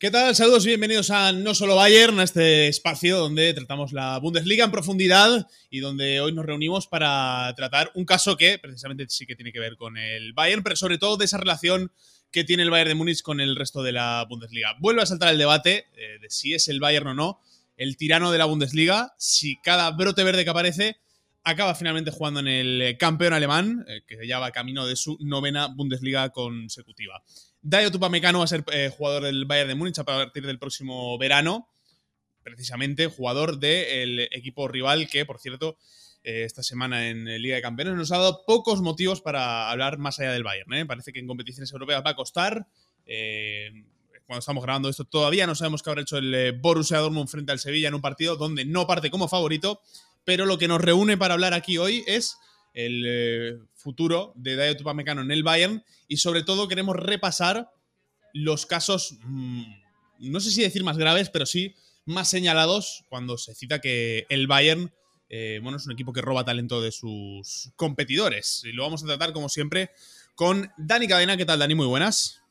¿Qué tal? Saludos y bienvenidos a No Solo Bayern, a este espacio donde tratamos la Bundesliga en profundidad y donde hoy nos reunimos para tratar un caso que precisamente sí que tiene que ver con el Bayern, pero sobre todo de esa relación que tiene el Bayern de Múnich con el resto de la Bundesliga. Vuelve a saltar el debate eh, de si es el Bayern o no el tirano de la Bundesliga, si cada brote verde que aparece acaba finalmente jugando en el campeón alemán, eh, que ya va camino de su novena Bundesliga consecutiva. Dayo Tupamecano va a ser eh, jugador del Bayern de Múnich a partir del próximo verano. Precisamente jugador del equipo rival que, por cierto, eh, esta semana en Liga de Campeones nos ha dado pocos motivos para hablar más allá del Bayern. ¿eh? Parece que en competiciones europeas va a costar. cuando estamos grabando esto todavía no sabemos qué habrá hecho el Borussia Dortmund frente al Sevilla en un partido donde no parte como favorito. Pero lo que nos reúne para hablar aquí hoy es el eh, futuro de Dayo Tupamecano en el Bayern y sobre todo queremos repasar los casos, mm, no sé si decir más graves, pero sí más señalados cuando se cita que el Bayern eh, bueno, es un equipo que roba talento de sus competidores. Y lo vamos a tratar, como siempre, con Dani Cadena. ¿Qué tal, Dani? Muy buenas.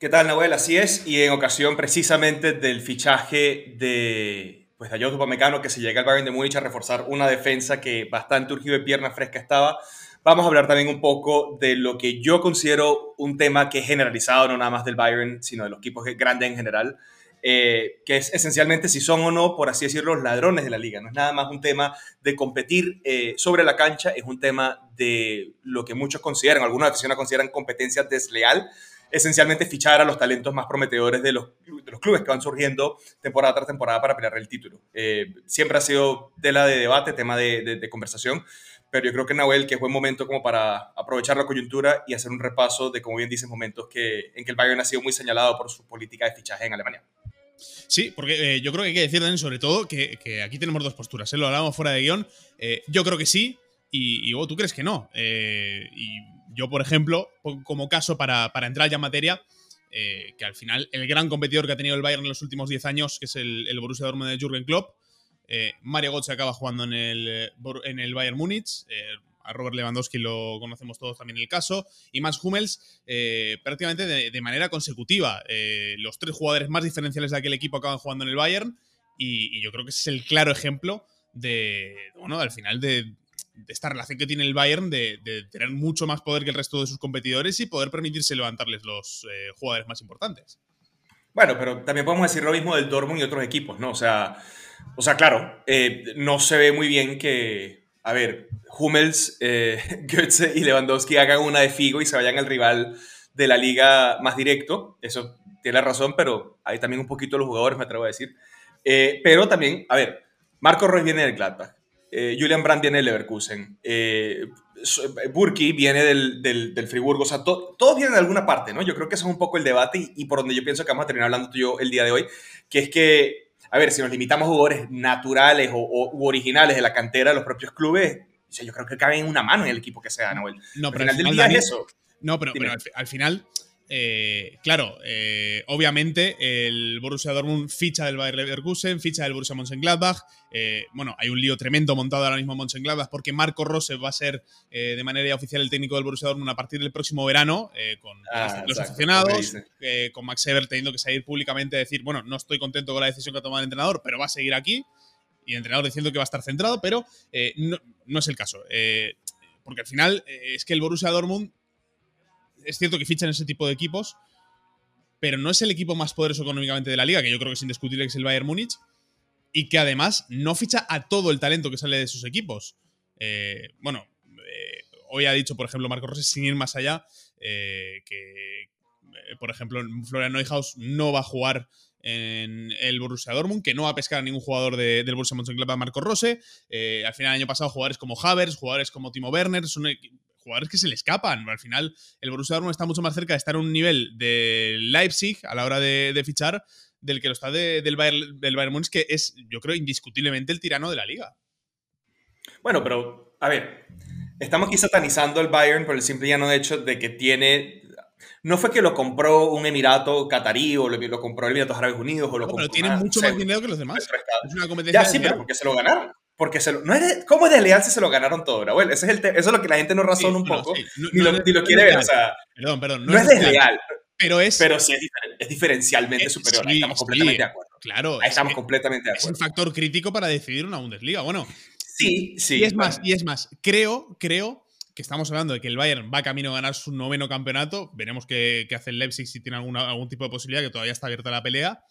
¿Qué tal, Nahuel? Así es. Y en ocasión precisamente del fichaje de pues Dayot Upamecano que se llega al Bayern de Múnich a reforzar una defensa que bastante urgido de pierna fresca estaba. Vamos a hablar también un poco de lo que yo considero un tema que es generalizado, no nada más del Bayern, sino de los equipos grandes en general, eh, que es esencialmente si son o no, por así decirlo, los ladrones de la liga. No es nada más un tema de competir eh, sobre la cancha, es un tema de lo que muchos consideran, algunas aficionados consideran competencia desleal, esencialmente fichar a los talentos más prometedores de los, de los clubes que van surgiendo temporada tras temporada para pelear el título. Eh, siempre ha sido tela de debate, tema de, de, conversación, pero yo creo que Nahuel, que es buen momento como para aprovechar la coyuntura y hacer un repaso de, como bien dices, momentos que, en que el Bayern ha sido muy señalado por su política de fichaje en Alemania. Sí, porque eh, yo creo que hay que decir sobre todo que, que aquí tenemos dos posturas. ¿eh? Lo hablábamos fuera de guion. Eh, yo creo que sí, y, y tú crees que no. Yo, por ejemplo, como caso para, entrar ya en materia, eh, que al final el gran competidor que ha tenido el Bayern en los últimos 10 años, que es el, Borussia Dortmund de Jürgen Klopp, eh, Mario Götze acaba jugando en el, en el Bayern Múnich. a Robert Lewandowski lo conocemos todos también el caso. Y Mats Hummels, prácticamente de, manera consecutiva. los tres jugadores más diferenciales de aquel equipo acaban jugando en el Bayern. Y, y, yo creo que ese es el claro ejemplo de, bueno, al final de esta relación que tiene el Bayern de, tener mucho más poder que el resto de sus competidores y poder permitirse levantarles los eh, jugadores más importantes. Bueno, pero también podemos decir lo mismo del Dortmund y otros equipos, ¿no? O sea, o sea claro, eh, no se ve muy bien que, a ver, Hummels, eh, Goetze y Lewandowski hagan una de Figo y se vayan al rival de la liga más directo. Eso tiene razón, pero hay también un poquito los jugadores, me atrevo a decir. pero también, a ver, Marco Roy viene del Gladbach. Eh, Julian Brandt viene del Leverkusen, eh, Burki viene del, del, Friburgo, o sea, todos vienen de alguna parte, ¿no? Yo creo que ese es un poco el debate y, por donde yo pienso que vamos a terminar hablando tú y yo el día de hoy, que es que, a ver, si nos limitamos a jugadores naturales o, originales de la cantera de los propios clubes, yo creo que caben en una mano en el equipo que sea, Noel. No, pero al final, del es eso. No, pero, al, final eh, claro, eh, obviamente el Borussia Dortmund ficha del Bayer Leverkusen, ficha del Borussia Mönchengladbach. Eh, bueno, hay un lío tremendo montado ahora mismo en Mönchengladbach porque Marco Rose va a ser de manera oficial el técnico del Borussia Dortmund a partir del próximo verano con ah, los aficionados, con Max Eber teniendo que salir públicamente a decir, bueno, no estoy contento con la decisión que ha tomado el entrenador, pero va a seguir aquí. Y el entrenador diciendo que va a estar centrado, pero no, no, es el caso. porque al final es que el Borussia Dortmund es cierto que fichan ese tipo de equipos, pero no es el equipo más poderoso económicamente de la liga, que yo creo que es indiscutible que es el Bayern Múnich, y que además no ficha a todo el talento que sale de sus equipos. Eh, bueno, eh, hoy ha dicho, por ejemplo, Marco Rossi, sin ir más allá, eh, que, por ejemplo, Florian Neuhaus no va a jugar en el Borussia Dortmund, que no va a pescar a ningún jugador del Borussia Mönchengladbach, Marco Rose. al final, el año pasado, jugadores como Havers, jugadores como Timo Werner, son jugadores que se le escapan. Al final, el Borussia Dortmund está mucho más cerca de estar en un nivel de Leipzig a la hora de, fichar del que lo está del, Bayern, del Bayern Munich, que es, yo creo, indiscutiblemente el tirano de la liga. Bueno, pero, a ver, estamos aquí satanizando el Bayern por el simple llano hecho de que tiene no fue que lo compró un Emirato catarí o lo, compró el Emiratos Árabes Unidos o lo Pero tiene mucho más dinero que los demás. Es una competencia. Ya, sí, pero porque se lo ganaron. Porque se lo, no es ¿Cómo es desleal si se lo ganaron todo, Raúl? Ese es el eso es lo que la gente no razona un poco, ni, lo, quiere ver. O sea, perdón, perdón. No, es desleal. pero es. Pero sí es, diferencialmente superior. Ahí estamos completamente de acuerdo. Claro. Ahí estamos completamente de acuerdo. Es un factor crítico para decidir una Bundesliga. Bueno. Sí, sí. Y es más, y es más. Creo, creo que estamos hablando de que el Bayern va camino a ganar su noveno campeonato. Veremos qué, hace el Leipzig si tiene alguna, algún tipo de posibilidad, que todavía está abierta la pelea.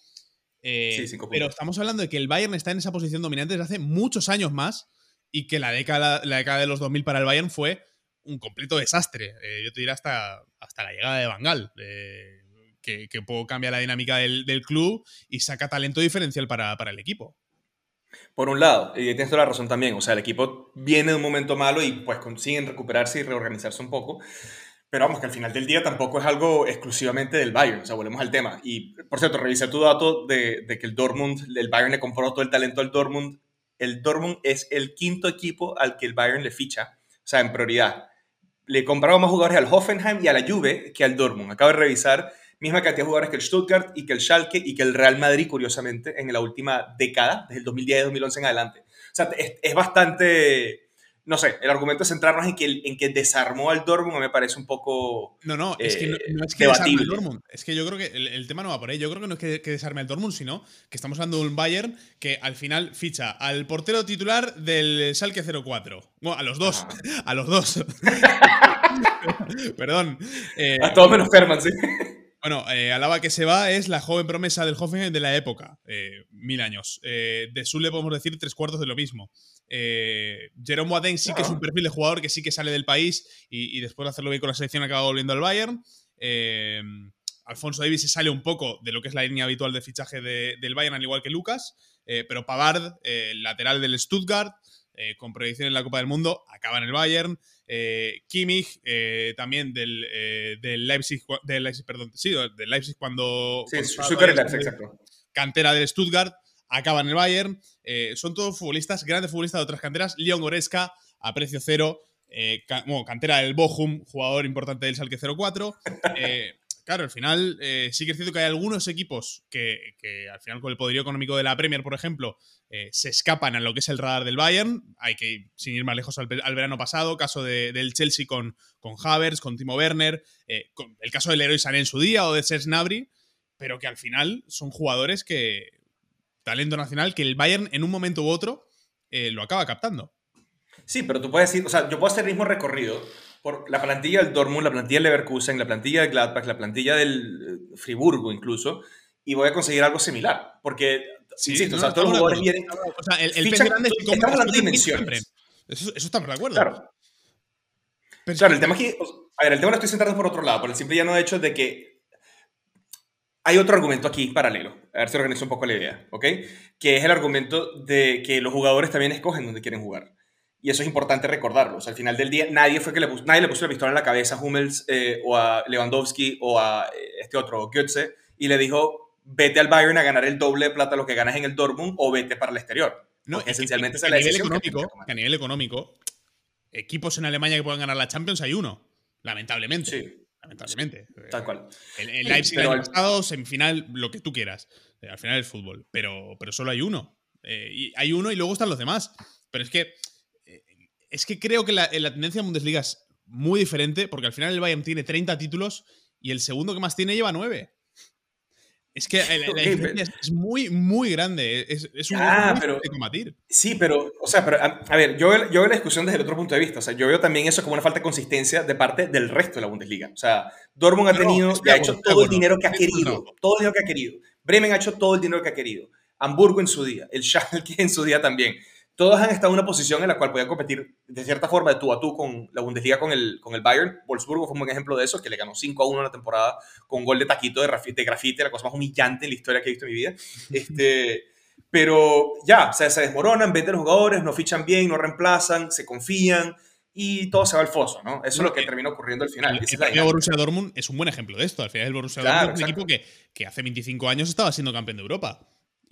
Eh, pero estamos hablando de que el Bayern está en esa posición dominante desde hace muchos años más y que la década, la década de los 2000 para el Bayern fue un completo desastre. Eh, yo te diría hasta, hasta la llegada de Bangal, eh, que, que poco cambia la dinámica del, club y saca talento diferencial para, para el equipo. Por un lado, y tienes toda la razón también, o sea, el equipo viene de un momento malo y pues consiguen recuperarse y reorganizarse un poco, pero vamos, que al final del día tampoco es algo exclusivamente del Bayern, o sea, volvemos al tema. Y, por cierto, revisé tu dato de, de que el Dortmund, el Bayern le compró todo el talento al Dortmund. El Dortmund es el quinto equipo al que el Bayern le ficha, o sea, en prioridad. Le compraron más jugadores al Hoffenheim y a la Juve que al Dortmund. Acabo de revisar misma cantidad de jugadores que el Stuttgart y que el Schalke y que el Real Madrid, curiosamente, en la última década, desde el 2010 y 2011 en adelante. O sea, es, bastante, no sé, el argumento es centrarnos en que, en que desarmó al Dortmund me parece un poco No, no, es que no, es que desarme al Dortmund. Es que yo creo que el, tema no va por ahí. Yo creo que no es que, que, desarme al Dortmund, sino que estamos hablando de un Bayern que al final ficha al portero titular del Schalke 04. Bueno, a los dos. A los dos. Perdón. Eh, a todos menos Ferman, sí. Bueno, eh, Alaba que se va es la joven promesa del Hoffenheim de la época, eh, mil años. Eh, de Sule podemos decir tres cuartos de lo mismo. Eh, Jerome Boateng sí que es un perfil de jugador que sí que sale del país y, después de hacerlo bien con la selección acaba volviendo al Bayern. Alfonso Davis se sale un poco de lo que es la línea habitual de fichaje del Bayern, al igual que Lucas, pero Pavard, lateral del Stuttgart, con proyección en la Copa del Mundo, acaba en el Bayern. Eh, Kimmich, eh, también del, eh, del, Leipzig, del Leipzig, perdón, sí, del Leipzig cuando... Sí, Leipzig, exacto. Cantera del Stuttgart, acaba en el Bayern. Son todos futbolistas, grandes futbolistas de otras canteras. Leon Goretzka, a precio cero. bueno, cantera del Bochum, jugador importante del Salque 04. claro, al final eh, sí que es cierto que hay algunos equipos que, al final con el poderío económico de la Premier, por ejemplo, eh, se escapan a lo que es el radar del Bayern. Hay que, sin ir más lejos al, verano pasado, caso del Chelsea con, con Havers, con Timo Werner, eh, el caso del Leroy Sané en su día o de Serge Gnabry, pero que al final son jugadores que, talento nacional, que el Bayern en un momento u otro lo acaba captando. Sí, pero tú puedes decir, o sea, yo puedo hacer el mismo recorrido por la plantilla del Dortmund, la plantilla del Leverkusen, la plantilla del Gladbach, la plantilla del eh, Friburgo incluso, y voy a conseguir algo similar. Porque, sí, insisto, o sea, todos los jugadores vienen. O sea, el, el grande es que estamos hablando de dimensiones. Eso, eso estamos de acuerdo. Claro. claro, el tema aquí. A ver, el tema lo estoy centrando por otro lado, por el simple llano hecho de que hay otro argumento aquí paralelo. A ver si organizo un poco la idea, ¿ok? Que es el argumento de que los jugadores también escogen dónde quieren jugar. Y eso es importante recordarlo. al final del día, nadie fue que le puso, nadie le puso la pistola en la cabeza a Hummels eh, o a Lewandowski o a eh, este otro, Götze, y le dijo, vete al Bayern a ganar el doble de plata lo que ganas en el Dortmund o vete para el exterior. No, esencialmente es la nivel económico, que, a nivel económico, equipos en Alemania que puedan ganar la Champions hay uno, lamentablemente. Sí. Lamentablemente. Tal cual. El, el Leipzig el año pasado, semifinal, lo que tú quieras. Eh, al final es fútbol. Pero, pero solo hay uno. y hay uno y luego están los demás. Pero es que es que creo que la, la tendencia de Bundesliga es muy diferente, porque al final el Bayern tiene 30 títulos y el segundo que más tiene lleva 9. Es que la, diferencia es muy, muy grande. Es, es un ah, pero, de combatir. Sí, pero, o sea, pero, a, ver, yo, yo veo la discusión desde el otro punto de vista. O sea, yo veo también eso como una falta de consistencia de parte del resto de la Bundesliga. O sea, Dortmund ha tenido y ha hecho todo el dinero que ha querido. Todo el dinero que ha querido. Bremen ha hecho todo el dinero que ha querido. Hamburgo en su día. El Schalke en su día también todos han estado en una posición en la cual podían competir de cierta forma de tú a tú con la Bundesliga con el, con el Bayern. Wolfsburgo fue un buen ejemplo de eso, que le ganó 5 a 1 en la temporada con un gol de taquito de, de grafite, la cosa más humillante en la historia que he visto en mi vida. Este, pero ya, se desmoronan, venden los jugadores, no fichan bien, no reemplazan, se confían y todo se va al foso, ¿no? Eso es lo que termina ocurriendo al final. El, el Borussia Dortmund es un buen ejemplo de esto. Al final el Borussia Dortmund es un equipo que, que hace 25 años estaba siendo campeón de Europa.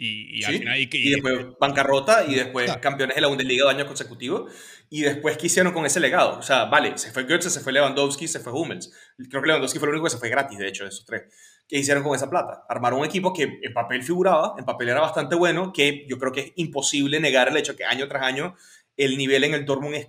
Y, y, después bancarrota y después campeones de la Bundesliga dos años consecutivos. Y después, ¿qué hicieron con ese legado? O sea, vale, se fue Götze, se fue Lewandowski, se fue Hummels. Creo que Lewandowski fue el único que se fue gratis, de hecho, de esos tres. ¿Qué hicieron con esa plata? Armaron un equipo que en papel figuraba, en papel era bastante bueno, que yo creo que es imposible negar el hecho que año tras año el nivel en el Dortmund es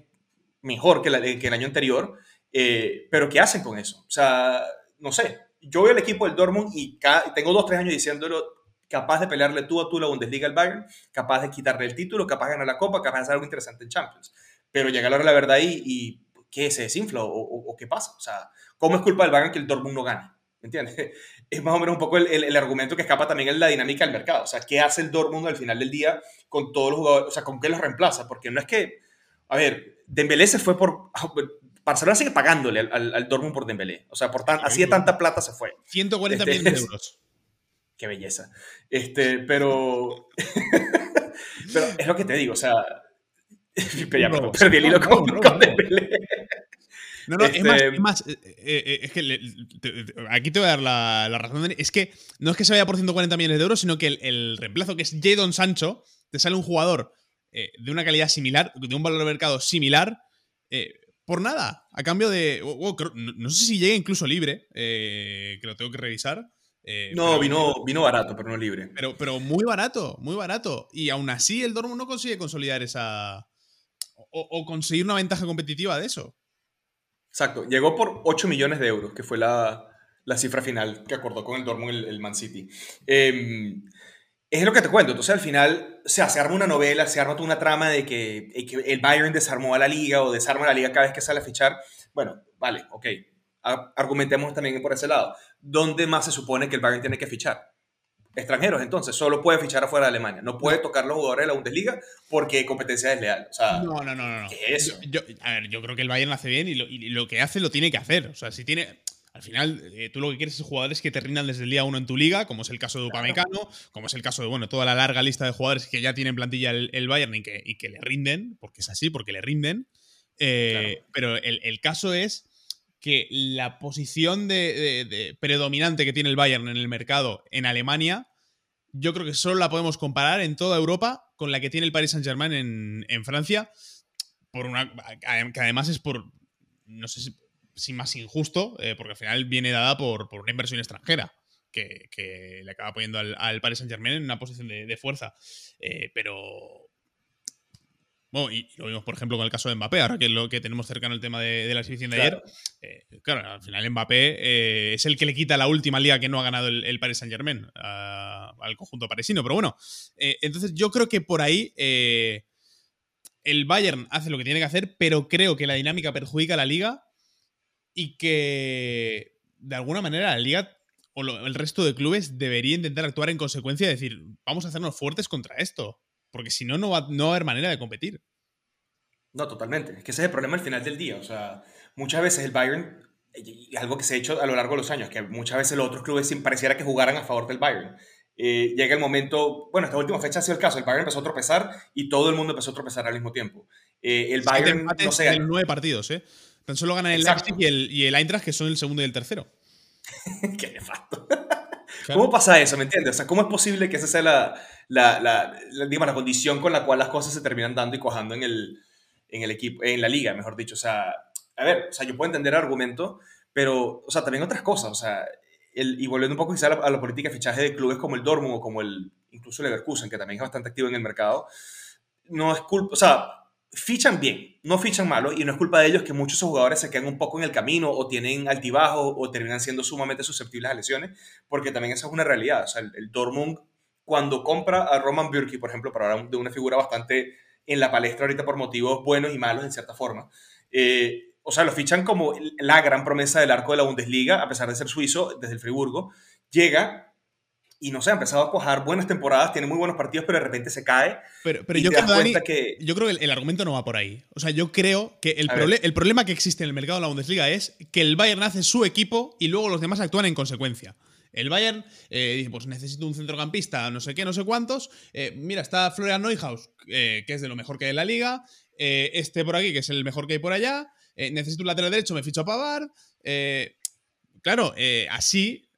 mejor que, la, que el año anterior. Eh, pero ¿qué hacen con eso? O sea, no sé. yo veo el equipo del Dortmund y tengo dos, tres años diciéndolo, capaz de pelearle tú a tú la Bundesliga al Bayern, capaz de quitarle el título, capaz de ganar la Copa, capaz de hacer algo interesante en Champions. Pero llega la hora de la verdad y, y ¿qué? ¿Se desinfla o, qué pasa? O sea, ¿cómo es culpa del Bayern que el Dortmund no gane? ¿Me entiendes? Es más o menos un poco el, el, argumento que escapa también en la dinámica del mercado. O sea, ¿qué hace el Dortmund al final del día con todos los jugadores? O sea, ¿con qué los reemplaza? Porque no es que, a ver, Dembélé se fue por... Barcelona sigue pagándole al, al, Dortmund por Dembélé. O sea, por tan, así de tanta plata se fue. 140 este, millones de euros. Qué belleza. Este, pero... pero es lo que te digo, o sea... perdí el hilo con, con Dembélé. No, no, es más, este, más eh, eh, eh, es que aquí te voy a dar la, razón. Es que no es que se vaya por 140 millones de euros, sino que el, reemplazo, que es Jadon Sancho, te sale un jugador de una calidad similar, de un valor de mercado similar, por nada, a cambio de. no, sé si llega incluso libre, que lo tengo que revisar. No, vino, vino barato, pero no libre. Pero, pero muy barato, muy barato. Y aún así el Dortmund no consigue consolidar esa. o conseguir una ventaja competitiva de eso. Exacto, llegó por 8 millones de euros, que fue la, la cifra final que acordó con el Dortmund el, el Man City. Eh, es lo que te cuento, entonces al final o sea, se arma una novela, se arma una trama de que, que, el Bayern desarmó a la liga o desarma a la liga cada vez que sale a fichar. Bueno, vale, ok, argumentemos también por ese lado. ¿Dónde más se supone que el Bayern tiene que fichar? extranjeros, entonces solo puede fichar afuera de Alemania. No puede tocar los jugadores de la Bundesliga porque competencia desleal. O sea, no, no, no, no. ¿qué es eso? Yo, a ver, yo creo que el Bayern lo hace bien y lo, que hace lo tiene que hacer. O sea, si tiene. Al final, eh, tú lo que quieres es jugadores que te rindan desde el día uno en tu liga, como es el caso de Upamecano, como es el caso de, bueno, toda la larga lista de jugadores que ya tienen plantilla el, Bayern y que, y que, le rinden, porque es así, porque le rinden. Eh, pero el, el caso es que la posición de, predominante que tiene el Bayern en el mercado en Alemania, yo creo que solo la podemos comparar en toda Europa con la que tiene el Paris Saint-Germain en, Francia, por una, que además es por, no sé si, más injusto, eh, porque al final viene dada por, una inversión extranjera. Que, le acaba poniendo al, Paris Saint Germain en una posición de, fuerza. Eh, pero, bueno, y lo vimos, por ejemplo, con el caso de Mbappé, ahora que es lo que tenemos cercano el tema de, la exhibición de ayer. Eh, claro, al final Mbappé eh, es el que le quita la última liga que no ha ganado el, Paris Saint Germain al conjunto parisino. Pero bueno, eh, entonces yo creo que por ahí el Bayern hace lo que tiene que hacer, pero creo que la dinámica perjudica a la liga y que de alguna manera la liga o el resto de clubes debería intentar actuar en consecuencia y decir, vamos a hacernos fuertes contra esto. Porque si no, no va, no a haber manera de competir. No, totalmente. Es que ese es el problema al final del día. O sea, muchas veces el Bayern, y algo que se ha hecho a lo largo de los años, que muchas veces los otros clubes pareciera que jugaran a favor del Bayern. Eh, llega el momento, bueno, esta última fecha ha sido el caso, el Bayern empezó a tropezar y todo el mundo empezó a tropezar al mismo tiempo. Eh, el Bayern, no sé... nueve partidos, ¿eh? Tan solo ganan el Leipzig y el, y el Eintracht, que son el segundo y el tercero. Qué nefasto. ¿Cómo pasa eso? ¿Me entiendes? O sea, ¿cómo es posible que esa sea la, la, la, digamos, la condición con la cual las cosas se terminan dando y cojando en el, en el equipo, en la liga, mejor dicho? O sea, a ver, o sea, yo puedo entender el argumento, pero, o sea, también otras cosas, o sea, el, y volviendo un poco quizá a la, a la, política de fichaje de clubes como el Dortmund o como el, incluso el Leverkusen, que también es bastante activo en el mercado, no es culpa, o sea, fichan bien, no fichan malo, y no es culpa de ellos que muchos jugadores se quedan un poco en el camino o tienen altibajos o terminan siendo sumamente susceptibles a lesiones, porque también esa es una realidad. O sea, el, Dortmund, cuando compra a Roman Bürki, por ejemplo, para hablar de una figura bastante en la palestra ahorita por motivos buenos y malos, en cierta forma, eh, o sea, lo fichan como la gran promesa del arco de la Bundesliga, a pesar de ser suizo, desde el Friburgo, llega y no sé, ha empezado a cojar buenas temporadas, tiene muy buenos partidos, pero de repente se cae. Pero, pero yo, creo, que... yo creo que el, argumento no va por ahí. O sea, yo creo que el, el problema que existe en el mercado de la Bundesliga es que el Bayern hace su equipo y luego los demás actúan en consecuencia. El Bayern eh, dice, pues necesito un centrocampista, no sé qué, no sé cuántos. Eh, mira, está Florian Neuhaus, eh, que es de lo mejor que hay en la liga. este por aquí, que es el mejor que hay por allá. necesito un lateral derecho, me ficho a Pavard. claro, así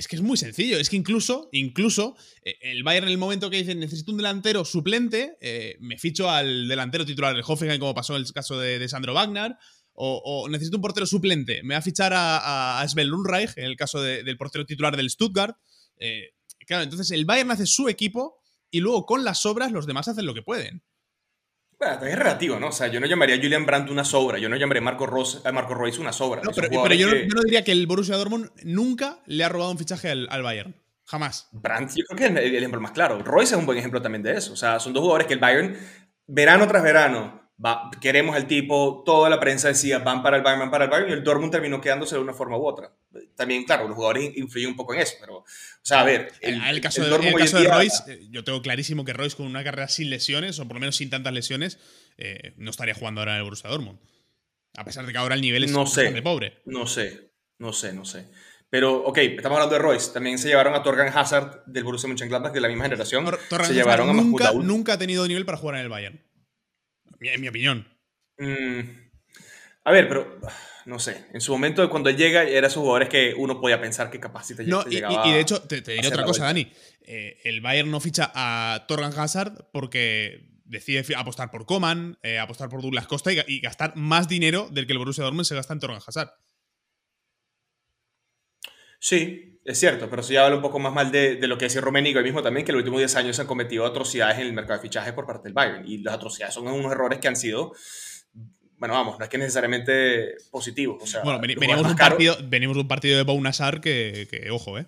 es que es muy sencillo. Es que incluso, incluso, eh, el Bayern en el momento que dice necesito un delantero suplente, eh, me ficho al delantero titular del Hoffenheim, como pasó en el caso de, Sandro Wagner. O, necesito un portero suplente, me va a fichar a, a Sven Lundreich, en el caso del portero titular del Stuttgart. Eh, claro, entonces el Bayern hace su equipo y luego con las sobras los demás hacen lo que pueden. Bueno, es relativo, ¿no? O sea, yo no llamaría a Julian Brandt una sobra, yo no llamaría a Marco, a Marco Royce una sobra. No, pero, yo, no, diría que el Borussia Dortmund nunca le ha robado un fichaje al, Bayern. Jamás. Brandt, yo creo que es el ejemplo más claro. Royce es un buen ejemplo también de eso. O sea, son dos jugadores que el Bayern, verano tras verano, queremos al tipo, toda la prensa decía, van para el Bayern, van para el Bayern, y el Dortmund terminó quedándose de una forma u otra. También, claro, los jugadores influyen un poco en eso, pero, o sea, a ver. En el, caso, de, Royce, eh, yo tengo clarísimo que Royce con una carrera sin lesiones, o por lo menos sin tantas lesiones, eh, no estaría jugando ahora en el Borussia Dortmund. A pesar de que ahora el nivel es no bastante pobre. No sé, no sé, no sé. Pero, ok, estamos hablando de Royce. También se llevaron a Torgan Hazard del Borussia Mönchengladbach de la misma generación. se llevaron a nunca, nunca ha tenido nivel para jugar en el Bayern. En mi opinión. Mm, a ver, pero no sé. En su momento, cuando él llega, era esos jugadores que uno podía pensar que capaz si te, no, y, y, de hecho, te, diré otra cosa, Dani. Eh, el Bayern no ficha a Torgan Hazard porque decide apostar por Coman, eh, apostar por Douglas Costa y, gastar más dinero del que el Borussia Dortmund se gasta en Torgan Hazard. Sí, es cierto, pero si ya habla un poco más mal de, lo que decía Romenico hoy mismo también, que en los últimos 10 años se han cometido atrocidades en el mercado de fichajes por parte del Bayern. Y las atrocidades son unos errores que han sido bueno, vamos, no es que necesariamente positivo. bueno, venimos, de un partido, venimos de un partido de Bounazar que, que, ojo, ¿eh?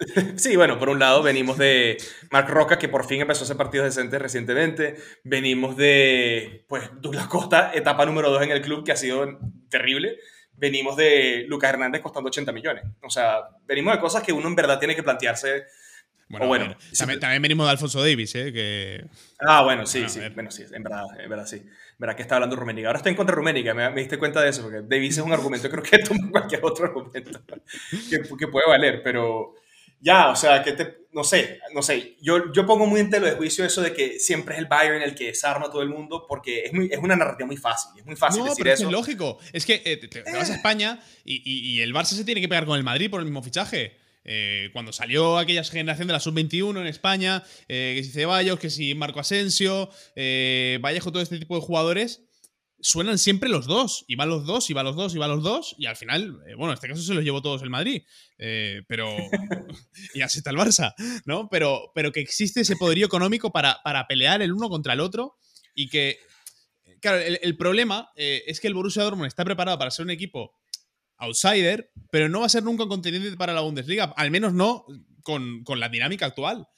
sí, bueno, por un lado venimos de Marc Roca, que por fin empezó a hacer partidos decentes recientemente. Venimos de, pues, Douglas Costa, etapa número 2 en el club, que ha sido terrible. Venimos de Lucas Hernández costando 80 millones. O sea, venimos de cosas que uno en verdad tiene que plantearse bueno, también, venimos de Alfonso Davis, ¿eh? Que... Ah, bueno, sí, sí. Bueno, sí, en verdad, en verdad sí. Verdad que está hablando Ruménica. Ahora estoy en contra de Ruménica, me, diste cuenta de eso, porque Davis es un argumento, creo que toma cualquier otro argumento que, que, puede valer, pero ya, o sea, que te, no sé, no sé. Yo, yo pongo muy en telo de juicio eso de que siempre es el Bayern el que desarma a todo el mundo, porque es, muy, es una narrativa muy fácil, es muy fácil decir eso. Es lógico, es que eh, te, vas a España y, y, y el Barça se tiene que pegar con el Madrid por el mismo fichaje. Eh, cuando salió aquella generación de la sub-21 en España, eh, que si Ceballos, que si Marco Asensio, eh, Vallejo, todo este tipo de jugadores, suenan siempre los dos. Y van los dos, y van los dos, y van los dos. Y al final, bueno, en este caso se los llevó todos el Madrid. pero. y así está el Barça, ¿no? Pero, pero que existe ese poderío económico para, para pelear el uno contra el otro. Y que. Claro, el, el problema es que el Borussia Dortmund está preparado para ser un equipo outsider, pero no va a ser nunca un contendiente para la Bundesliga, al menos no con, la dinámica actual.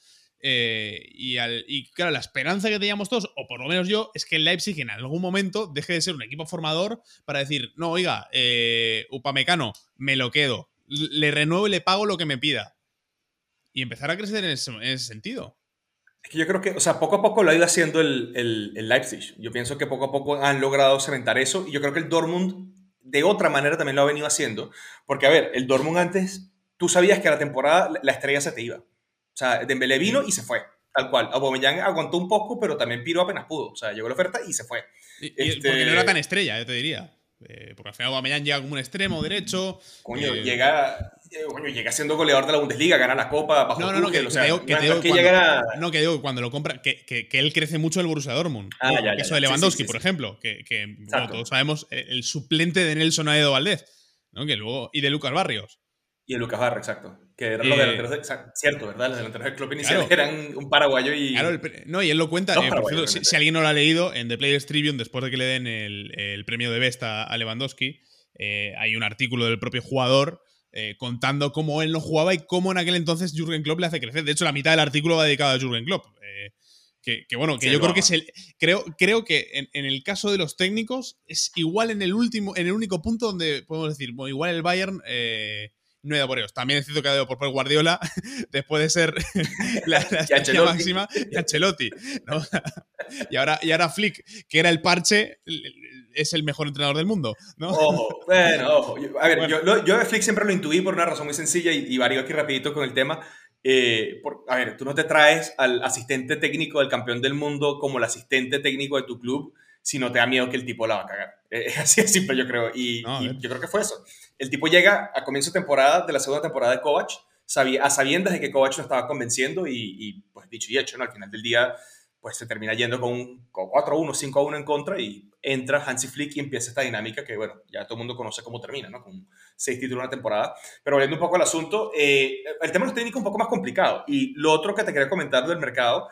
Eh, y, claro, la esperanza que teníamos todos, o por lo menos yo, es que el Leipzig en algún momento deje de ser un equipo formador para decir, no, oiga, eh, Upamecano, me lo quedo, le renuevo y le pago lo que me pida. Y empezar a crecer en ese, sentido. Es que yo creo que, o sea, poco a poco lo ha ido haciendo el, el, Leipzig. Yo pienso que poco a poco han logrado cementar eso. Y yo creo que el Dortmund de otra manera también lo ha venido haciendo. Porque, a ver, el Dortmund antes, tú sabías que a la temporada la estrella se te iba. O sea, Dembélé vino y se fue. Tal cual. Aubameyang aguantó un poco, pero también piró apenas pudo. O sea, llegó la oferta y se fue. Este porque no era tan estrella, yo te diría. Eh, porque al final Aubameyang llega como un extremo derecho. Coño, eh, llega, eh, llega siendo goleador de la Bundesliga, gana la Copa bajo No, no, no, que, o sea, que, cuando, llega... no, que digo, cuando lo compra, que, que, él crece mucho el Borussia Dortmund. Ah, ya, ya, Eso de Lewandowski, por ejemplo, que, todos sabemos el suplente de Nelson Aedo Valdez, ¿no? que luego, y de Lucas Barrios. Y de Lucas Barrios, exacto. Que eran los delanteros, de, cierto, ¿verdad? Los delanteros del club inicial eran un paraguayo y... Claro, no, y él lo cuenta, eh, si, alguien no lo ha leído, en The Players Tribune, después de que le den el, el premio de Besta a Lewandowski, eh, hay un artículo del propio jugador eh, contando cómo él no jugaba y cómo en aquel entonces Jürgen Klopp le hace crecer. De hecho, la mitad del artículo va dedicado a Jürgen Klopp. Eh, que, bueno, que yo creo que es el. Creo, creo que en, el caso de los técnicos es igual en el último, en el único punto donde podemos decir, bueno, igual el Bayern no ha ido por ellos. También es cierto que ha ido por Pep Guardiola después de ser la, la máxima y Ancelotti. y, ahora, y ahora Flick, que era el parche, es el mejor entrenador del mundo, ¿no? Ojo, bueno, ojo. A ver, yo, yo Flick siempre lo intuí por una razón muy sencilla y, y varío aquí rapidito con el tema. Eh, a ver, tú no te traes al asistente técnico del campeón del mundo como el asistente técnico de tu club si no te da miedo que el tipo la va a cagar. Eh, es así de simple, yo creo. Y, yo creo que fue eso. El tipo llega a comienzo de temporada, de la segunda temporada de Kovac, sabía, a sabiendas de que Kovac lo estaba convenciendo y, y, pues dicho y hecho, ¿no? Al final del día pues se termina yendo con, con 4-1, 5-1 en contra y entra Hansi Flick y empieza esta dinámica que, bueno, ya todo el mundo conoce cómo termina, ¿no? Con seis títulos en una temporada. Pero volviendo un poco al asunto, eh, el tema de los técnicos un poco más complicado. Y lo otro que te quería comentar del mercado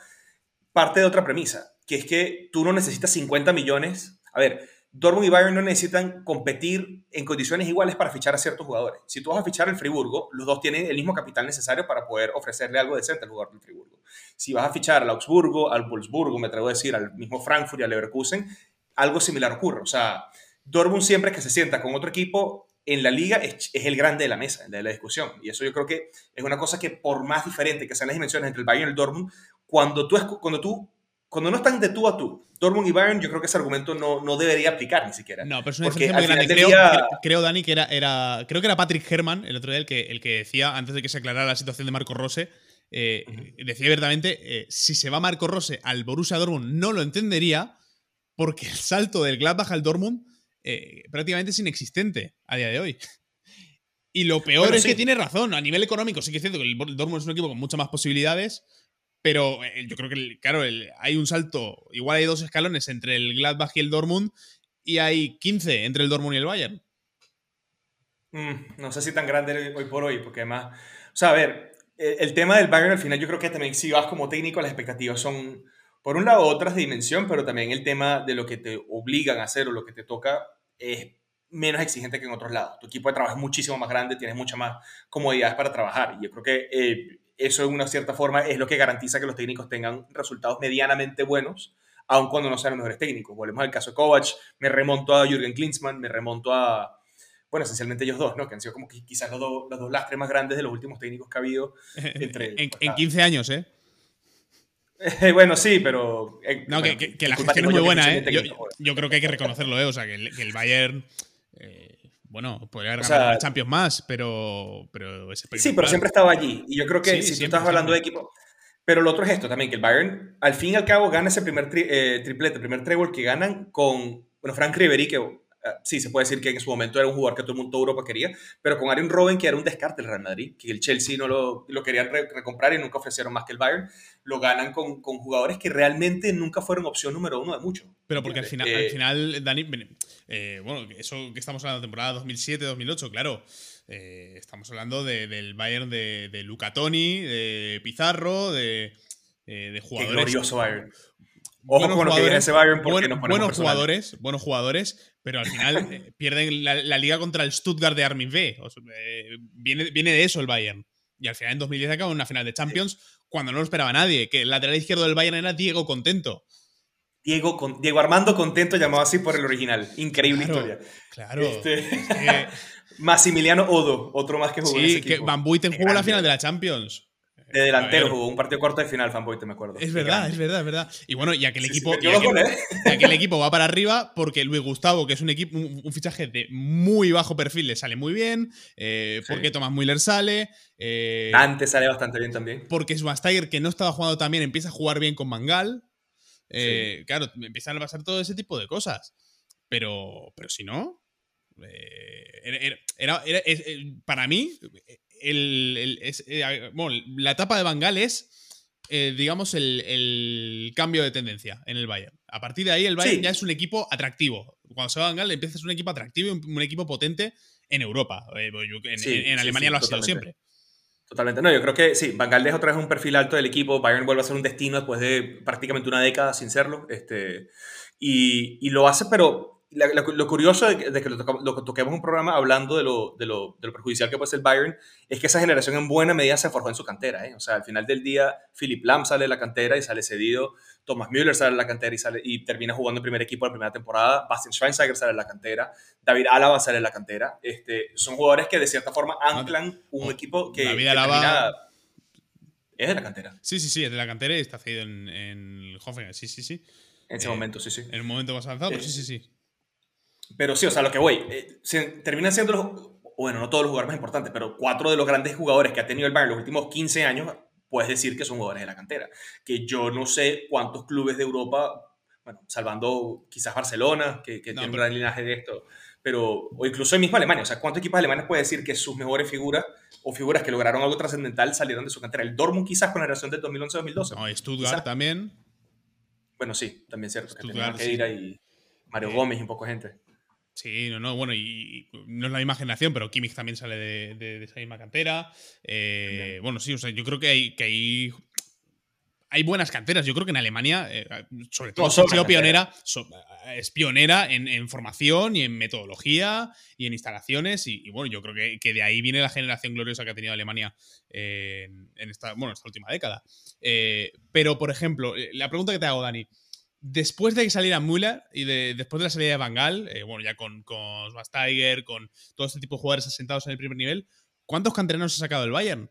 parte de otra premisa. que es que tú no necesitas 50 millones. A ver, Dortmund y Bayern no necesitan competir en condiciones iguales para fichar a ciertos jugadores. Si tú vas a fichar al Friburgo, los dos tienen el mismo capital necesario para poder ofrecerle algo decente al jugador del Friburgo. Si vas a fichar al Augsburgo, al Wolfsburgo, me atrevo a decir, al mismo Frankfurt y al Leverkusen, algo similar ocurre. O sea, Dortmund siempre que se sienta con otro equipo en la liga es, el grande de la mesa, de la discusión. Y eso yo creo que es una cosa que por más diferente que sean las dimensiones entre el Bayern y el Dortmund, cuando tú, cuando tú cuando no están de tú a tú, Dortmund y Bayern, yo creo que ese argumento no, no debería aplicar ni siquiera. No, pero es una diferencia muy grande. Creo, creo, Dani, que era, era, creo que era Patrick Herman el otro día el que, el que decía, antes de que se aclarara la situación de Marco Rose, eh, decía abiertamente, eh, si se va Marco Rose al Borussia Dortmund no lo entendería porque el salto del Gladbach al Dortmund eh, prácticamente es inexistente a día de hoy. Y lo peor es que tiene razón, a nivel económico sí que es cierto que el Dortmund es un equipo con muchas más posibilidades, pero eh, yo creo que, claro, hay un salto, igual hay dos escalones entre el Gladbach y el Dortmund, y hay 15 entre el Dortmund y el Bayern. Mm, no sé si tan grande hoy por hoy, porque además, o sea, a ver, el, tema del Bayern al final yo creo que también si vas como técnico las expectativas son, por un lado, otras de dimensión, pero también el tema de lo que te obligan a hacer o lo que te toca es menos exigente que en otros lados. Tu equipo de trabajo es muchísimo más grande, tienes muchas más comodidades para trabajar. Y yo creo que eh, eso en una cierta forma es lo que garantiza que los técnicos tengan resultados medianamente buenos, aun cuando no sean los mejores técnicos. Volvemos al caso de Kovac, me remonto a Jürgen Klinsmann, me remonto a, bueno, esencialmente ellos dos, ¿no? Que han sido como quizás los, los dos lastres más grandes de los últimos técnicos que ha habido entre... en, 15 años, ¿eh? bueno, sí, pero... Eh, no, que, la gestión es muy buena, ¿eh? Yo, creo que hay que reconocerlo, ¿eh? O sea, que el, Bayern... Eh, bueno, podría haber ganado Champions más, pero, pero Sí, pero siempre estaba allí. Y yo creo que si tú estás hablando de equipo. Pero lo otro es esto también, que el Bayern, al fin y al cabo, gana ese primer eh, triplete, primer treble que ganan con, bueno, Frank Ribery, que Ah, sí, se puede decir que en su momento era un jugador que todo el mundo de Europa quería, pero con Arion Robben, que era un descarte del Real Madrid, que el Chelsea no lo, lo querían recomprar y nunca ofrecieron más que el Bayern, lo ganan con, con, jugadores que realmente nunca fueron opción número uno de muchos. Pero porque al final, al eh, final Dani, eh, bueno, eso que estamos hablando de temporada 2007-2008, claro. Eh, estamos hablando del Bayern de, de Luca Toni, de Pizarro, de, de jugadores. Qué glorioso Bayern. Ojo con lo que viene ese Bayern porque nos Buenos jugadores, buenos jugadores, pero al final eh, pierden la, liga contra el Stuttgart de Armin B. Eh, viene, viene de eso el Bayern. Y al final en 2010 acabó en una final de Champions cuando no lo esperaba nadie, que el lateral izquierdo del Bayern era Diego Contento. Diego, Diego Armando Contento, llamado así por el original. Increíble historia. Claro. Este, Massimiliano Odo, otro más que jugó sí, que Van Buiten jugó la final de la Champions. De delantero jugó un partido corto de final, Fanboy, me acuerdo. Es verdad, es verdad, es verdad. Y bueno, y aquel equipo. aquel, equipo va para arriba porque Luis Gustavo, que es un equipo, un, fichaje de muy bajo perfil, le sale muy bien. Eh, porque Thomas Müller sale. Eh, Dante sale bastante bien también. Porque Schweinsteiger, que no estaba jugando también, empieza a jugar bien con Mangal. Eh, claro, empiezan a pasar todo ese tipo de cosas. Pero, pero si no. Eh, era, era, para mí, el, eh, la etapa de Bangal es, eh, digamos, el, cambio de tendencia en el Bayern. A partir de ahí, el Bayern ya es un equipo atractivo. Cuando se va Bangal, empieza a ser un equipo atractivo y un, equipo potente en Europa. Eh, en, Alemania lo ha sido siempre. Totalmente. No, yo creo que sí, Bangal deja otra vez un perfil alto del equipo. Bayern vuelve a ser un destino después de prácticamente una década sin serlo. Este, y, y lo hace, pero lo curioso de que, lo, toquemos un programa hablando de lo, de, lo, de lo, perjudicial que puede ser el Bayern es que esa generación en buena medida se forjó en su cantera. ¿eh? O sea, al final del día, Philip Lam sale de la cantera y sale cedido. Thomas Müller sale de la cantera y, sale, y termina jugando el primer equipo de la primera temporada. Bastian Schweinsteiger sale de la cantera. David Alaba sale de la cantera. Este, son jugadores que de cierta forma anclan un equipo que, David Alaba... es de la cantera. Sí, sí, sí, es de la cantera y está cedido en, en Hoffenheim. Sí, sí, sí. En ese eh, momento, sí, sí. En el momento más avanzado, sí, sí, sí. Pero sí, o sea, lo que voy, eh, terminan siendo los, bueno, no todos los jugadores más importantes, pero cuatro de los grandes jugadores que ha tenido el Bayern los últimos 15 años, puedes decir que son jugadores de la cantera. Que yo no sé cuántos clubes de Europa, bueno, salvando quizás Barcelona, que, que tiene un gran linaje de esto, pero, o incluso el mismo Alemania, o sea, ¿cuántos equipos alemanes puede decir que sus mejores figuras o figuras que lograron algo trascendental salieron de su cantera? El Dortmund quizás con la generación del 2011-2012. No, Stuttgart también. Bueno, sí, también cierto. Stuttgart, que y Mario eh, Gómez y un poco gente. Sí, no, no, bueno, y, no es la misma generación, pero Kimmich también sale de, esa misma cantera. Eh, bueno, sí, o sea, yo creo que hay, que hay, hay buenas canteras. Yo creo que en Alemania, eh, sobre todo, ha sido pionera, es pionera en, formación y en metodología y en instalaciones. Y, bueno, yo creo que, de ahí viene la generación gloriosa que ha tenido Alemania en, esta, bueno, esta última década. Eh, pero, por ejemplo, eh, la pregunta que te hago, Dani. Después de que saliera Müller y después de la salida de Van Gaal, bueno, ya con, con Schwasteiger, con todo este tipo de jugadores asentados en el primer nivel, ¿cuántos canteranos ha sacado el Bayern?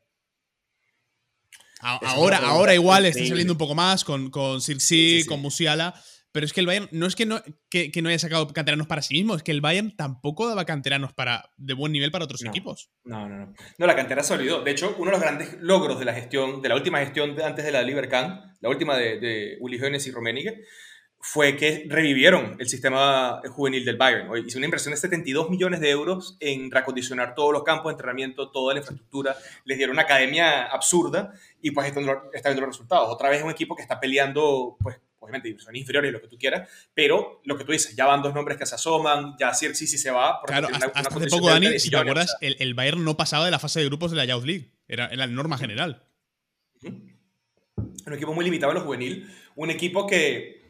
Ahora, ahora igual está saliendo un poco más con, con con Musiala. Pero es que el Bayern no es que no, que, no haya sacado canteranos para sí mismo, es que el Bayern tampoco daba canteranos para, de buen nivel para otros equipos. No, no, no. No, la cantera se olvidó. De hecho, uno de los grandes logros de la gestión, de la última gestión antes de la Libercan, la última de, de Uli Hoeneß y Rummenigge, fue que revivieron el sistema juvenil del Bayern. Hizo una inversión de 72 millones de euros en reacondicionar todos los campos de entrenamiento, toda la infraestructura, les dieron una academia absurda y pues está viendo los resultados. Otra vez un equipo que está peleando, pues obviamente divisiones inferiores, lo que tú quieras, pero lo que tú dices, ya van dos nombres que se asoman, ya sí sí se va. Claro, hasta, hace poco, Dani, si te acuerdas, el, Bayern no pasaba de la fase de grupos de la Youth League, era, la norma general. Un equipo muy limitado en lo juvenil, un equipo que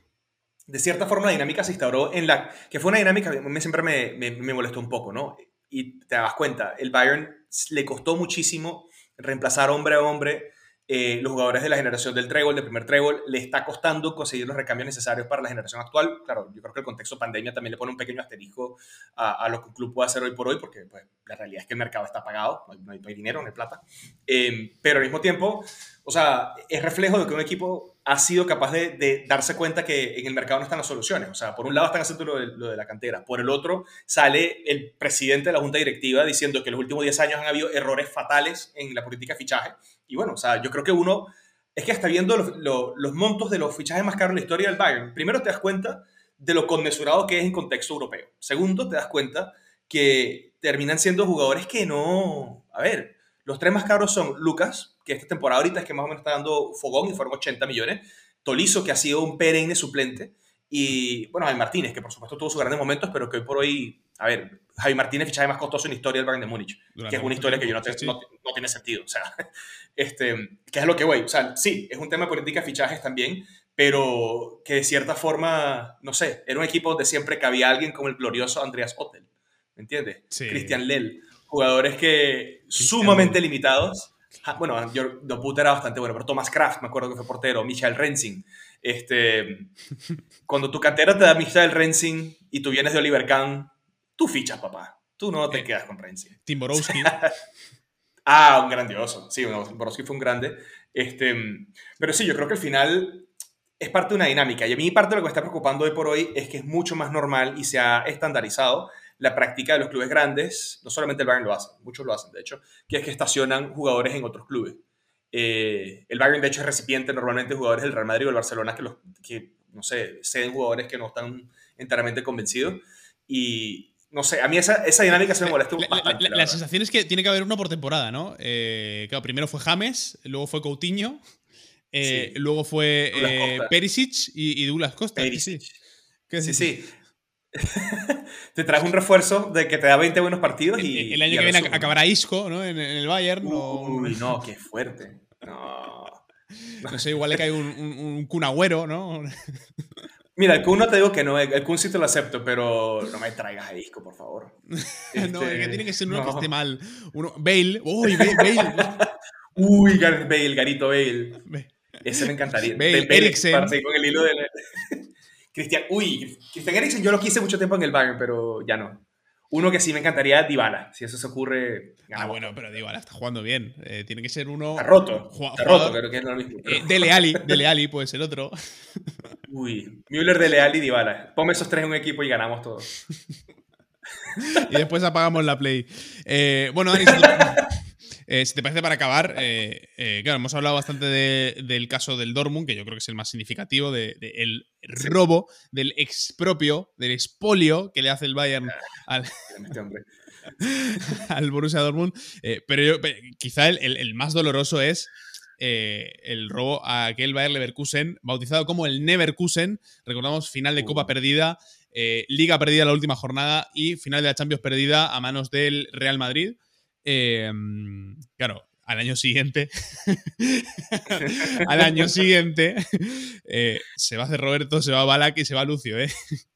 de cierta forma la dinámica se instauró en la... que fue una dinámica que siempre me, me, molestó un poco, ¿no? Y te das cuenta, el Bayern le costó muchísimo reemplazar hombre a hombre eh, los jugadores de la generación del trébol, del primer trébol, le está costando conseguir los recambios necesarios para la generación actual. Claro, yo creo que el contexto pandemia también le pone un pequeño asterisco a, lo que un club puede hacer hoy por hoy, porque pues, la realidad es que el mercado está pagado, no hay, dinero, no hay plata. Eh, pero al mismo tiempo, o sea, es reflejo de que un equipo ha sido capaz de, darse cuenta que en el mercado no están las soluciones. O sea, por un lado están haciendo lo de, la cantera, por el otro sale el presidente de la junta directiva diciendo que en los últimos 10 años han habido errores fatales en la política de fichaje. Y bueno, o sea, yo creo que uno es que hasta viendo los, montos de los fichajes más caros en la historia del Bayern, primero te das cuenta de lo conmesurado que es en contexto europeo. Segundo, te das cuenta que terminan siendo jugadores que no... A ver, los tres más caros son Lucas, que esta temporada ahorita es que más o menos está dando fogón y fueron 80 millones. Tolizo, que ha sido un perenne suplente. Y bueno, Javi Martínez, que por supuesto tuvo sus grandes momentos, pero que hoy por hoy, a ver, Javi Martínez fichaje más costoso en la historia del Bayern de Múnich, que es una historia que yo no, no, tiene sentido. O sea, este, que es lo que voy. O sea, sí, es un tema de política de fichajes también, pero que de cierta forma, no sé, era un equipo donde siempre cabía alguien como el glorioso Andreas Otel, ¿me entiendes? Christian Lell, jugadores que sumamente limitados bueno, yo, puta era bastante bueno, pero Thomas Kraft, me acuerdo que fue portero, Michael Rensing. Este, cuando tu cantera te da Michael Rensing y tú vienes de Oliver Kahn, tú fichas, papá. Tú no te eh, quedas con Rensing. Tim Borowski. ah, un grandioso. Sí, Borowski fue un grande. Este, pero sí, yo creo que al final es parte de una dinámica. Y a mí parte de lo que me está preocupando hoy por hoy es que es mucho más normal y se ha estandarizado la práctica de los clubes grandes, no solamente el Bayern lo hace, muchos lo hacen de hecho, que es que estacionan jugadores en otros clubes. Eh, el Bayern de hecho es recipiente normalmente de jugadores del Real Madrid o del Barcelona que, los, que no sé, ceden jugadores que no están enteramente convencidos y no sé, a mí esa, esa dinámica se me molesta la, bastante. La, sensación es que tiene que haber uno por temporada, ¿no? Eh, claro, primero fue James, luego fue Coutinho, eh, luego fue Perisic y, Douglas Costa. Perisic. Sí, sí. sí. te traes un refuerzo de que te da 20 buenos partidos y. El, año que viene acabará Isco, ¿no? En, el Bayern. Uy, no, qué fuerte. No. No sé, igual le cae un, un, un Agüero, ¿no? Mira, el Kun no te digo que no, el Kun sí te lo acepto, pero no me traigas a Isco, por favor. no, es que este, tiene que ser uno que esté mal. Uno, Bale, uy, Bale. uy, Bale, Garito Bale. Ese me encantaría. Bale, Eriksen. Para seguir con el hilo de Cristian, uy, Cristian Eriksen yo lo quise mucho tiempo en el Bayern, pero ya no. Uno que sí me encantaría, Dybala. Si eso se ocurre. Ah, bueno, pero Dybala está jugando bien. Eh, tiene que ser uno. Está roto. Está roto, creo que es lo mismo. Eh, Dele Ali, Dele Ali puede ser otro. Uy, Müller, Dele Ali, Dybala. Ponme esos tres en un equipo y ganamos todos. y después apagamos la play. Eh, bueno, Dani, eh, si te parece, para acabar, eh, eh, claro, hemos hablado bastante del caso del Dortmund, que yo creo que es el más significativo, del de, robo, del expropio, del expolio que le hace el Bayern al, al Borussia Dortmund. pero yo, quizá el, más doloroso es el robo a aquel Bayern Leverkusen, bautizado como el Neverkusen. Recordamos, final de Copa perdida, Liga perdida la última jornada y final de la Champions perdida a manos del Real Madrid. Em, claro, al año siguiente, al año siguiente, eh, se va a hacer Roberto, se va a Balak y se va Lucio, ¿eh?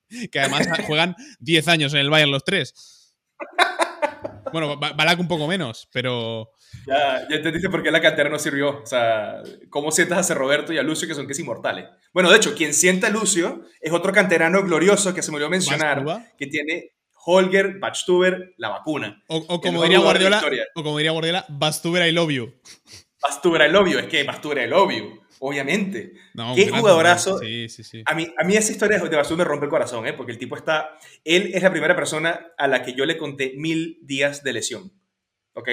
que además juegan 10 años en el Bayern los tres. Bueno, Balak un poco menos, pero... Ya, ya te dice por qué la cantera no sirvió. O sea, ¿cómo sientas a. Roberto y a Lucio que son que es inmortales? Bueno, de hecho, quien sienta a Lucio es otro canterano glorioso que se me olvidó mencionar, que tiene Holger, Bachtuber, la vacuna. O, como diría Guardiola, o como diría Guardiola, Bastuber I love you. Bastuber I love you, es que Bastuber I love you, obviamente. Qué jugadorazo. Sí, sí, sí. A mí, a mí esa historia de Bastuber me rompe el corazón, ¿eh? porque el tipo está, él es la primera persona a la que yo le conté mil días de lesión, ¿ok?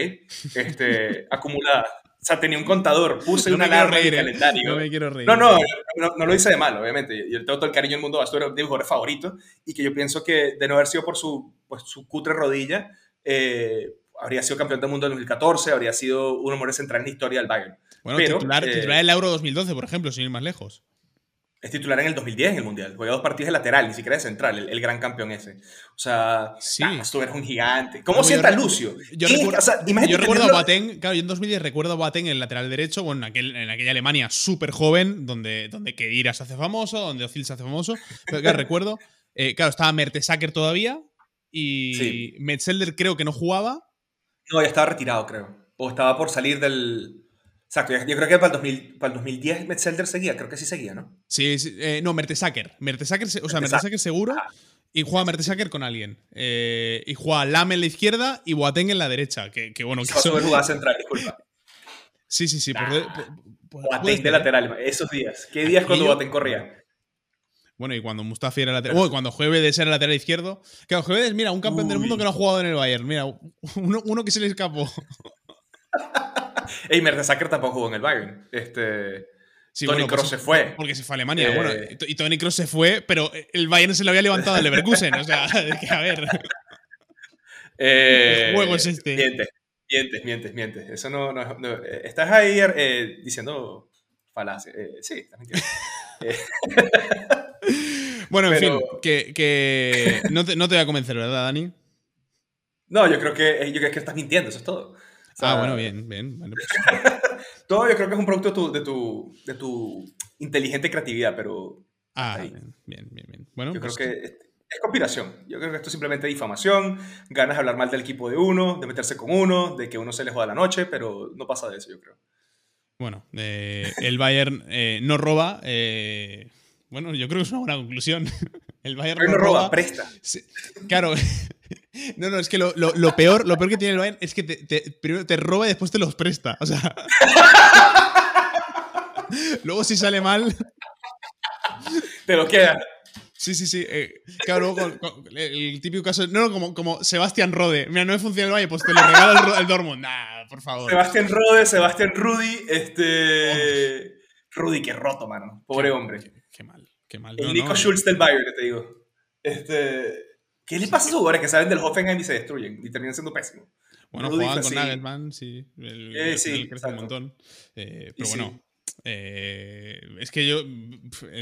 Este, acumulada. O sea, tenía un contador, puse una alarma en el ¿eh? calendario. No me quiero reír. No, no, no, lo hice de mal, obviamente. Yo tengo todo el cariño del mundo a Bastura, de mis jugadores favoritos, y que yo pienso que de no haber sido por su, pues, su cutre rodilla, eh, habría sido campeón del mundo en 2014, habría sido un hombre central en la historia del Bayern. Bueno, titular, eh, titular el Euro 2012, por ejemplo, sin ir más lejos. Es titular en el 2010 en el Mundial. Juega dos partidos de lateral, ni siquiera de central, el, gran campeón ese. O sea, sí. tú eres un gigante. ¿Cómo sienta Lucio? Yo, recuerdo, a Boateng, claro, yo en 2010 recuerdo a Boateng en el lateral derecho, bueno, en, aquel, en aquella Alemania súper joven, donde, donde Kedira se hace famoso, donde Ozil se hace famoso. Pero, claro, recuerdo, eh, claro, estaba Mertesacker todavía y Metzelder creo que no jugaba. No, ya estaba retirado, creo. O estaba por salir del, Exacto, yo creo que para el, 2000, para el 2010 Metzelder seguía, creo que sí seguía, ¿no? Sí, sí eh, no, Mertesacker. Mertesacker, o sea, Mertesacker seguro. Ah. Y juega Mertesacker con alguien. Eh, y juega Lame en la izquierda y Boateng en la derecha. Que, que bueno, que eso... jugada central, disculpa. Sí, sí, sí. Boateng de lateral, esos días. ¿Qué días cuando Boateng corría? Bueno, y cuando Mustafi era lateral. Oh, cuando Jueves era lateral izquierdo. Claro, Jueves, mira, un campeón del mundo que no ha jugado en el Bayern. Mira, uno, uno que se le escapó. Ey, Mertesacker tampoco jugó en el Bayern. Este, Tony Kroos pues se fue. Porque se fue a Alemania. Bueno, eh, y Tony Kroos se fue, pero el Bayern se lo había levantado al Leverkusen. o sea, que a ver. Eh, ¿Qué juego es este? Mientes, mientes, mientes, mientes. Eso no. Eh, estás ahí diciendo falacia. sí, estás mintiendo. bueno, en fin, que, que no, te, no, te, voy a convencer, ¿verdad, Dani? No, yo creo que, yo creo que estás mintiendo, eso es todo ah, bueno, bien, bien. Pues. todo yo creo que es un producto de tu, de tu, inteligente creatividad, pero... Ah, bien, bien, bien, Bueno, yo creo pues que es, conspiración. Yo creo que esto es simplemente difamación, ganas de hablar mal del equipo de uno, de meterse con uno, de que uno se le joda la noche, pero no pasa de eso, yo creo. Bueno, eh, el Bayern eh, no roba. Eh, bueno, yo creo que es una buena conclusión. El Bayern no, roba, presta. claro, no, no, es que lo, peor, lo peor que tiene el Bayern es que te, primero te roba y después te los presta. O sea. luego si sale mal. Te lo queda. Sí, sí, sí. Eh, claro, luego el típico caso. No, como, como Sebastián Rode. Mira, no me funciona el Bayern, pues te lo regalo el, Dortmund. Nah, por favor. Sebastián Rode, Sebastián Rudy. Este. Rudy, qué roto, mano. Pobre hombre. Qué, mal, qué mal. El Nico Schultz del Bayern, que te digo. Este. ¿Qué les pasa a sus jugadores que salen del Hoffenheim y se destruyen y terminan siendo pésimos? Bueno, juegan con Nagelsmann, sí. El, eh, sí, crece un montón. Eh, pero bueno, eh, es que yo,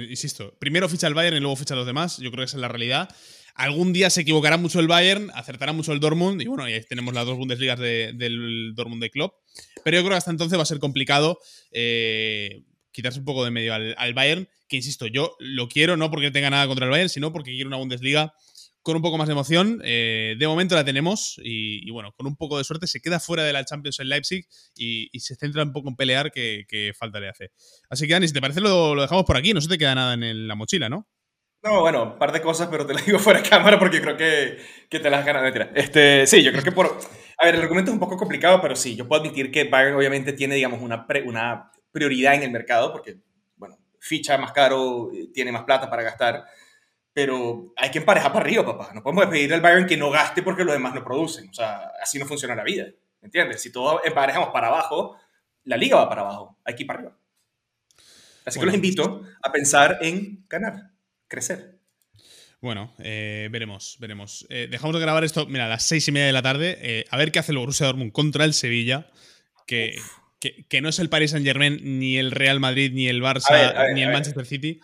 insisto, primero ficha el Bayern y luego ficha a los demás. Yo creo que esa es la realidad. Algún día se equivocará mucho el Bayern, acertará mucho el Dortmund y bueno, ahí tenemos las dos Bundesligas del Dortmund de Klopp. Pero yo creo que hasta entonces va a ser complicado quitarse un poco de medio al, al, Bayern, que insisto, yo lo quiero no porque tenga nada contra el Bayern, sino porque quiero una Bundesliga con un poco más de emoción. Eh, de momento la tenemos y, bueno, con un poco de suerte se queda fuera de la Champions en Leipzig y, se centra un poco en pelear que, falta le hace. Así que Dani, si te parece lo, dejamos por aquí, no se te queda nada en la mochila, ¿no? No, bueno, un par de cosas, pero te las digo fuera de cámara porque creo que, te las ganas de tirar. Este, sí, yo creo que por... A ver, el argumento es un poco complicado, pero sí, yo puedo admitir que Bayern obviamente tiene, digamos, una, una prioridad en el mercado porque, bueno, ficha más caro, eh, tiene más plata para gastar pero hay que emparejar para arriba, papá. No podemos pedirle al Bayern que no gaste porque los demás no producen. O sea, así no funciona la vida. ¿Entiendes? Si todos emparejamos para abajo, la liga va para abajo. Hay que ir para arriba. Así que los invito a pensar en ganar, crecer. Bueno, eh, veremos, veremos. Eh, dejamos de grabar esto, mira, a las seis y media de la tarde. Eh, a ver qué hace el Borussia Dortmund contra el Sevilla, que, que, no es el Paris Saint Germain, ni el Real Madrid, ni el Barça, ni el Manchester City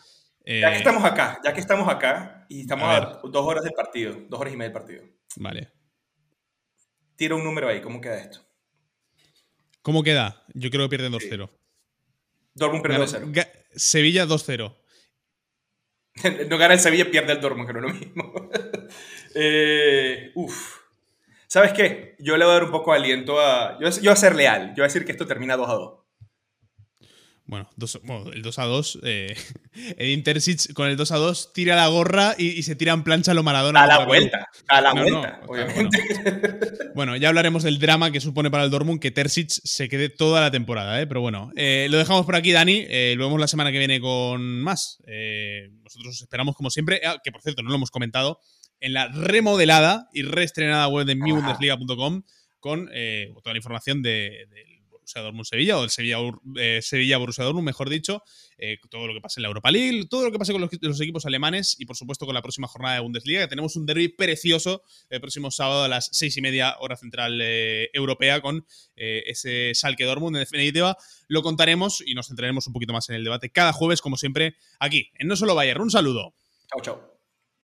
ya que eh, estamos acá, ya que estamos acá y estamos a, dos horas del partido, dos horas y media del partido. Vale. Tira un número ahí, ¿cómo queda esto? ¿Cómo queda? Yo creo que pierden 2-0. Dortmund pierde 2-0. Sevilla 2-0. no gana el Sevilla, pierde el Dortmund, que no es lo mismo. eh, uf. ¿Sabes qué? Yo le voy a dar un poco de aliento a. Yo, yo voy a ser leal. Yo voy a decir que esto termina 2 2. Bueno, el 2 a 2. Eh, Edin Terzic con el 2 a 2 tira la gorra y, se tira en plancha lo Maradona. A la vuelta, a la vuelta, obviamente. Bueno. ya hablaremos del drama que supone para el Dortmund que Terzic se quede toda la temporada, ¿eh? pero bueno, eh, lo dejamos por aquí, Dani. Eh, lo vemos la semana que viene con más. Eh, nosotros esperamos, como siempre, ah, que por cierto no lo hemos comentado, en la remodelada y reestrenada web de mibundesliga.com con toda la información de, de Borussia Dortmund Sevilla o el Sevilla, eh, Sevilla Borussia Dortmund, mejor dicho, eh, todo lo que pase en la Europa League, todo lo que pase con los, equipos alemanes y por supuesto con la próxima jornada de Bundesliga, que tenemos un derby precioso el próximo sábado a las seis y media hora central eh, europea con ese Salque Dortmund. En definitiva, lo contaremos y nos centraremos un poquito más en el debate cada jueves, como siempre, aquí en No Solo Bayern. Un saludo. Chao, chao.